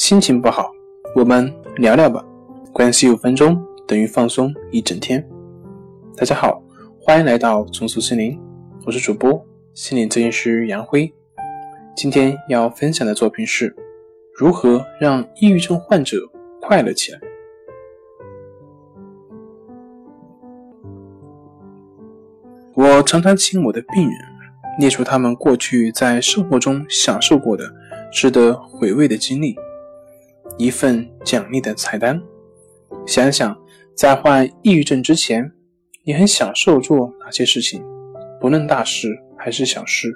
心情不好，我们聊聊吧。关系五分钟等于放松一整天。大家好，欢迎来到重塑心灵，我是主播心理咨询师杨辉。今天要分享的作品是如何让抑郁症患者快乐起来。我常常请我的病人列出他们过去在生活中享受过的值得回味的经历，一份奖励的菜单。想想在患抑郁症之前，你很享受做哪些事情，不论大事还是小事，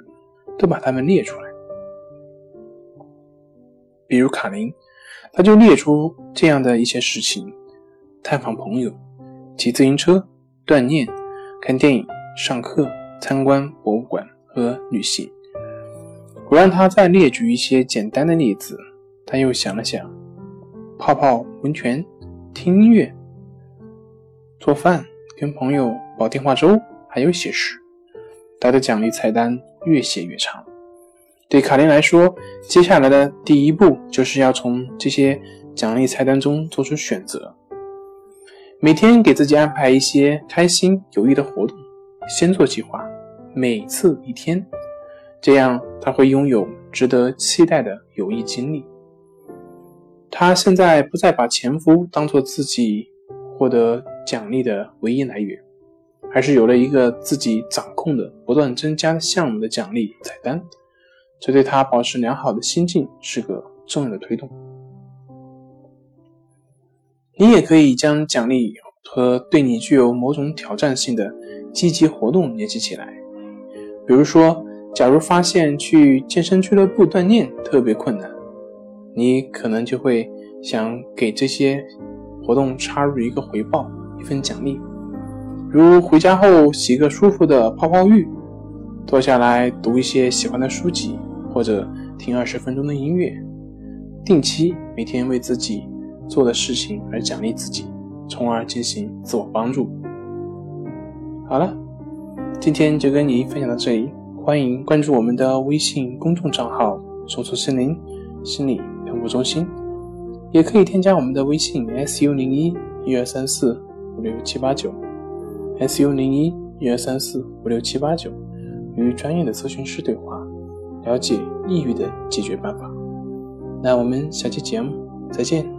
都把它们列出来。比如卡琳，他就列出这样的一些事情：探访朋友、骑自行车、锻炼、看电影。上课、参观博物馆和旅行。我让他再列举一些简单的例子，他又想了想：泡泡温泉、听音乐、做饭、跟朋友煲电话粥，还有写诗。他的奖励菜单越写越长。对卡琳来说，接下来的第一步就是要从这些奖励菜单中做出选择，每天给自己安排一些开心有益的活动。先做计划，每次一天，这样他会拥有值得期待的有益经历。他现在不再把前夫当做自己获得奖励的唯一来源，而是有了一个自己掌控的、不断增加项目的奖励菜单。这对他保持良好的心境是个重要的推动。你也可以将奖励和对你具有某种挑战性的。积极活动联系起来，比如说，假如发现去健身俱乐部锻炼特别困难，你可能就会想给这些活动插入一个回报，一份奖励，如回家后洗个舒服的泡泡浴，坐下来读一些喜欢的书籍，或者听二十分钟的音乐，定期每天为自己做的事情而奖励自己，从而进行自我帮助。好了，今天就跟你分享到这里。欢迎关注我们的微信公众账号“手术心灵心理服务中心”，也可以添加我们的微信 “su 零一一二三四五六七八九 ”，“su 零一一二三四五六七八九”，与专业的咨询师对话，了解抑郁的解决办法。那我们下期节目再见。